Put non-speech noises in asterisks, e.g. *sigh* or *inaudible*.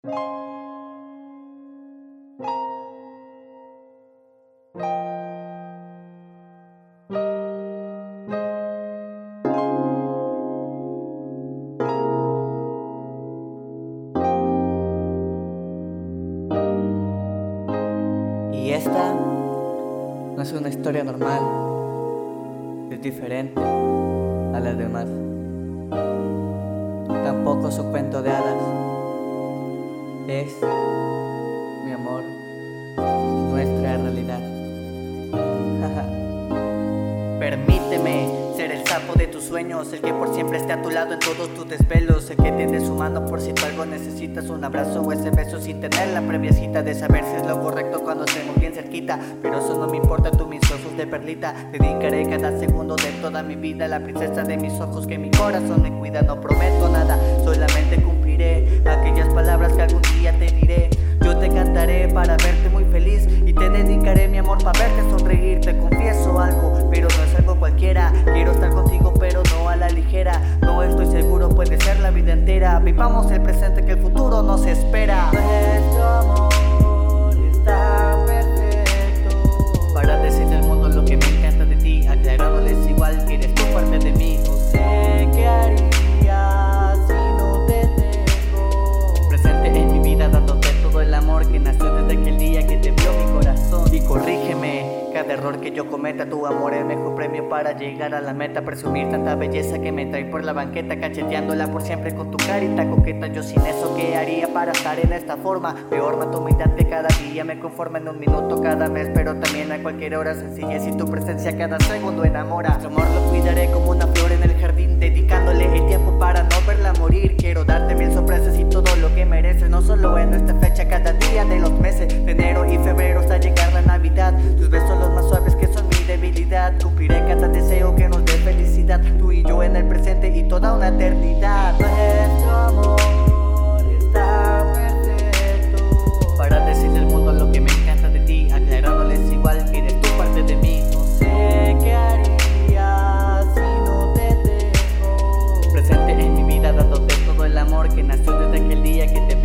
Y esta no es una historia normal, es diferente a las demás. Tampoco es un cuento de hadas, es mi amor, nuestra realidad. *laughs* Permíteme ser el sapo de tus sueños, el que por siempre esté a tu lado en todos tus desvelos, el que tiende su mano por si tú algo necesitas, un abrazo o ese beso sin tener la previa cita de saber si es lo correcto cuando estemos bien cerquita. Pero eso no me importa, tú mis ojos de perlita, dedicaré cada segundo de toda mi vida a la princesa de mis ojos que mi corazón me cuida, no prometo nada, solamente para verte sonreír. Te confieso algo, pero no es algo cualquiera. Quiero estar contigo, pero no a la ligera. No estoy seguro, puede ser la vida entera. Vivamos el presente que el futuro nos espera. Nuestro amor cada error que yo cometa, tu amor es mejor premio para llegar a la meta. Presumir tanta belleza que me trae por la banqueta, cacheteándola por siempre con tu carita coqueta. Yo sin eso, ¿qué haría para estar en esta forma? Peor mato humildad que cada día me conforma en un minuto cada mes, pero también a cualquier hora. Sencillez y tu presencia cada segundo enamora. Nuestro amor lo cuidaré como una flor en el jardín, dedicándole el tiempo para no verla morir. Quiero darte mil sorpresas y todo lo que mereces, no solo en esta fecha, cada día de los meses, de enero y febrero hasta llegar la Navidad. Tus besos debilidad. Cumpliré cada deseo que nos dé felicidad, tú y yo en el presente y toda una eternidad. Nuestro amor está perfecto. Para decirle al mundo lo que me encanta de ti, aclarándoles igual que eres tú parte de mí. No sé qué haría si no te tengo presente en mi vida, dándote todo el amor que nació desde aquel día que te